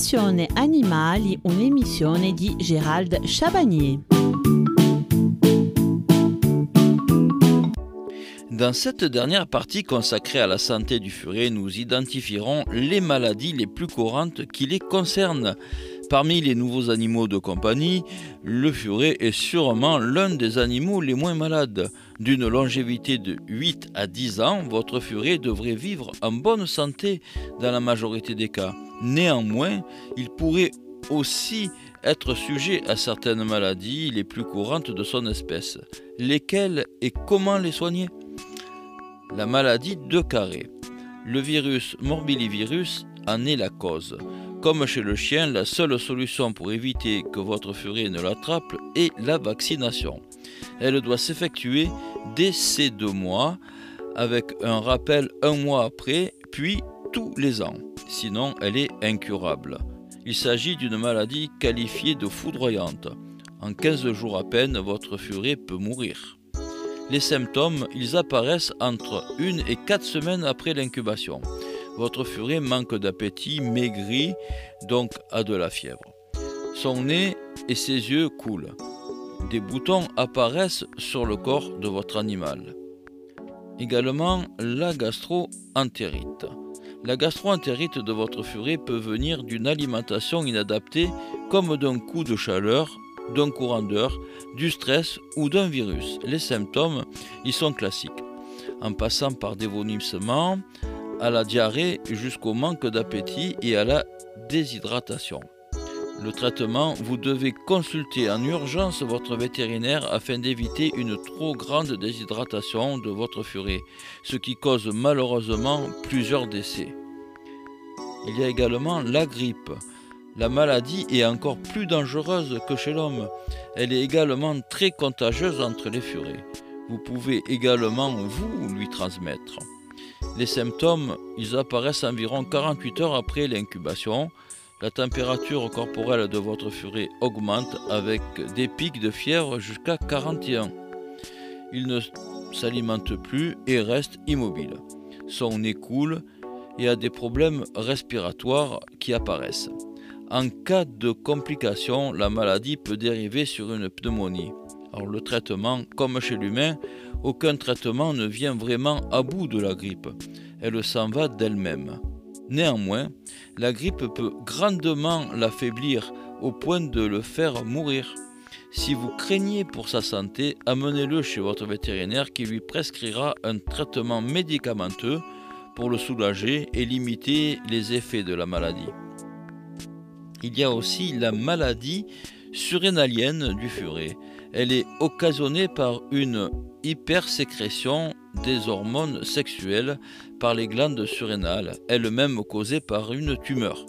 Passione Animali, un'emissione di Gérald Chabagnier. Dans cette dernière partie consacrée à la santé du furet, nous identifierons les maladies les plus courantes qui les concernent. Parmi les nouveaux animaux de compagnie, le furet est sûrement l'un des animaux les moins malades. D'une longévité de 8 à 10 ans, votre furet devrait vivre en bonne santé dans la majorité des cas. Néanmoins, il pourrait aussi être sujet à certaines maladies les plus courantes de son espèce. Lesquelles et comment les soigner? La maladie de carré. Le virus morbillivirus en est la cause. Comme chez le chien, la seule solution pour éviter que votre furet ne l'attrape est la vaccination. Elle doit s'effectuer dès ces deux mois, avec un rappel un mois après, puis tous les ans. Sinon, elle est incurable. Il s'agit d'une maladie qualifiée de foudroyante. En 15 jours à peine, votre furet peut mourir. Les symptômes, ils apparaissent entre une et quatre semaines après l'incubation votre furet manque d'appétit, maigrit, donc a de la fièvre. Son nez et ses yeux coulent. Des boutons apparaissent sur le corps de votre animal. Également la gastro-entérite. La gastro-entérite de votre furet peut venir d'une alimentation inadaptée comme d'un coup de chaleur, d'un courant du stress ou d'un virus. Les symptômes y sont classiques. En passant par des vomissements, à la diarrhée jusqu'au manque d'appétit et à la déshydratation. Le traitement, vous devez consulter en urgence votre vétérinaire afin d'éviter une trop grande déshydratation de votre furet, ce qui cause malheureusement plusieurs décès. Il y a également la grippe. La maladie est encore plus dangereuse que chez l'homme. Elle est également très contagieuse entre les furets. Vous pouvez également vous lui transmettre. Les symptômes, ils apparaissent environ 48 heures après l'incubation. La température corporelle de votre furet augmente avec des pics de fièvre jusqu'à 41. Il ne s'alimente plus et reste immobile. Son nez coule et a des problèmes respiratoires qui apparaissent. En cas de complication, la maladie peut dériver sur une pneumonie. Alors le traitement, comme chez l'humain, aucun traitement ne vient vraiment à bout de la grippe. Elle s'en va d'elle-même. Néanmoins, la grippe peut grandement l'affaiblir au point de le faire mourir. Si vous craignez pour sa santé, amenez-le chez votre vétérinaire qui lui prescrira un traitement médicamenteux pour le soulager et limiter les effets de la maladie. Il y a aussi la maladie surrénalienne du furet. Elle est occasionnée par une hypersécrétion des hormones sexuelles par les glandes surrénales, elle-même causée par une tumeur.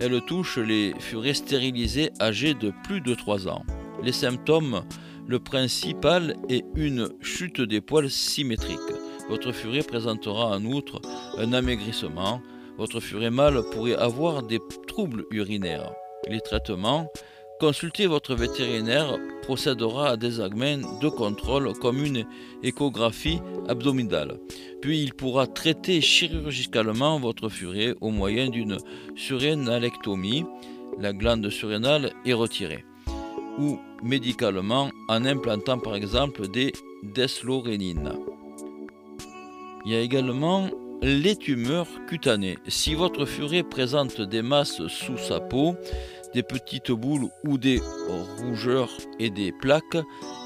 Elle touche les furets stérilisés âgés de plus de 3 ans. Les symptômes, le principal est une chute des poils symétrique. Votre furet présentera en outre un amaigrissement. Votre furet mâle pourrait avoir des troubles urinaires. Les traitements Consultez votre vétérinaire procédera à des examens de contrôle comme une échographie abdominale. Puis il pourra traiter chirurgicalement votre furet au moyen d'une surrénalectomie. La glande surrénale est retirée. Ou médicalement en implantant par exemple des deslorénines. Il y a également les tumeurs cutanées. Si votre furet présente des masses sous sa peau, des petites boules ou des rougeurs et des plaques,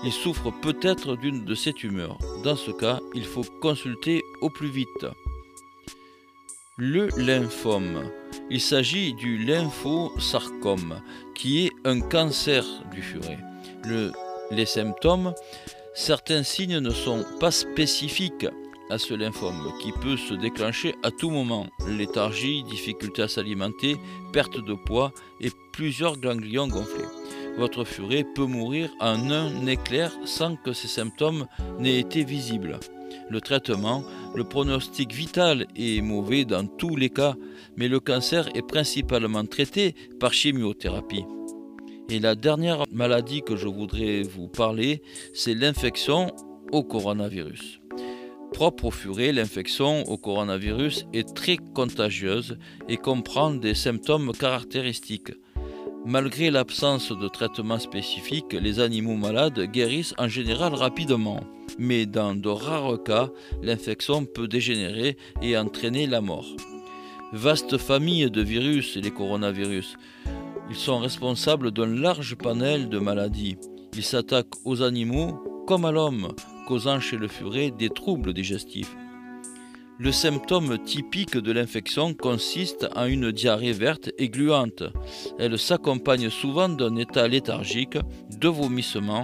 il souffre peut-être d'une de ces tumeurs. Dans ce cas, il faut consulter au plus vite. Le lymphome. Il s'agit du lymphosarcome, qui est un cancer du furet. les symptômes, certains signes ne sont pas spécifiques à ce lymphome qui peut se déclencher à tout moment. Léthargie, difficulté à s'alimenter, perte de poids et plusieurs ganglions gonflés. Votre furet peut mourir en un éclair sans que ces symptômes n'aient été visibles. Le traitement, le pronostic vital est mauvais dans tous les cas, mais le cancer est principalement traité par chimiothérapie. Et la dernière maladie que je voudrais vous parler, c'est l'infection au coronavirus. Propre au furet, l'infection au coronavirus est très contagieuse et comprend des symptômes caractéristiques. Malgré l'absence de traitement spécifique, les animaux malades guérissent en général rapidement. Mais dans de rares cas, l'infection peut dégénérer et entraîner la mort. Vaste famille de virus, les coronavirus. Ils sont responsables d'un large panel de maladies. Ils s'attaquent aux animaux comme à l'homme, causant chez le furet des troubles digestifs. Le symptôme typique de l'infection consiste en une diarrhée verte et gluante. Elle s'accompagne souvent d'un état léthargique, de vomissements,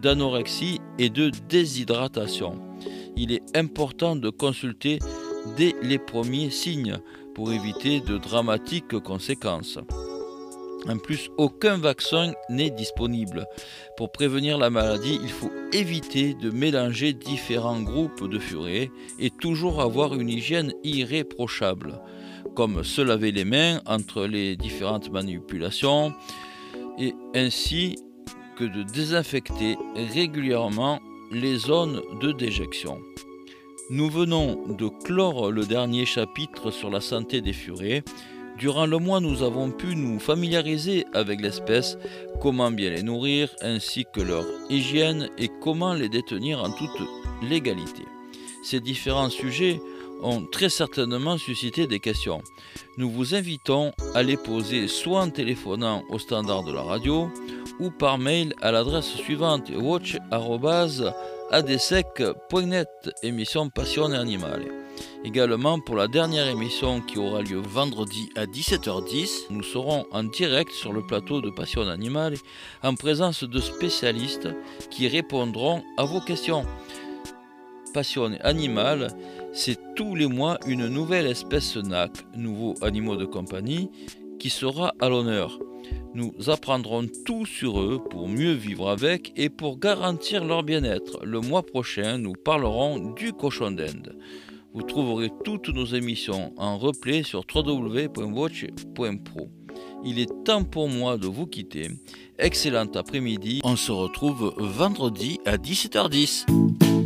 d'anorexie et de déshydratation. Il est important de consulter dès les premiers signes pour éviter de dramatiques conséquences. En plus, aucun vaccin n'est disponible. Pour prévenir la maladie, il faut éviter de mélanger différents groupes de furets et toujours avoir une hygiène irréprochable, comme se laver les mains entre les différentes manipulations et ainsi que de désinfecter régulièrement les zones de déjection. Nous venons de clore le dernier chapitre sur la santé des furets. Durant le mois, nous avons pu nous familiariser avec l'espèce, comment bien les nourrir, ainsi que leur hygiène et comment les détenir en toute légalité. Ces différents sujets ont très certainement suscité des questions. Nous vous invitons à les poser soit en téléphonant au standard de la radio ou par mail à l'adresse suivante watch.adsec.net émission Passion Animale. Également pour la dernière émission qui aura lieu vendredi à 17h10, nous serons en direct sur le plateau de Passion Animale en présence de spécialistes qui répondront à vos questions. Passion Animale, c'est tous les mois une nouvelle espèce NAC, nouveaux animaux de compagnie, qui sera à l'honneur. Nous apprendrons tout sur eux pour mieux vivre avec et pour garantir leur bien-être. Le mois prochain, nous parlerons du cochon d'Inde. Vous trouverez toutes nos émissions en replay sur www.watch.pro. Il est temps pour moi de vous quitter. Excellent après-midi. On se retrouve vendredi à 17h10.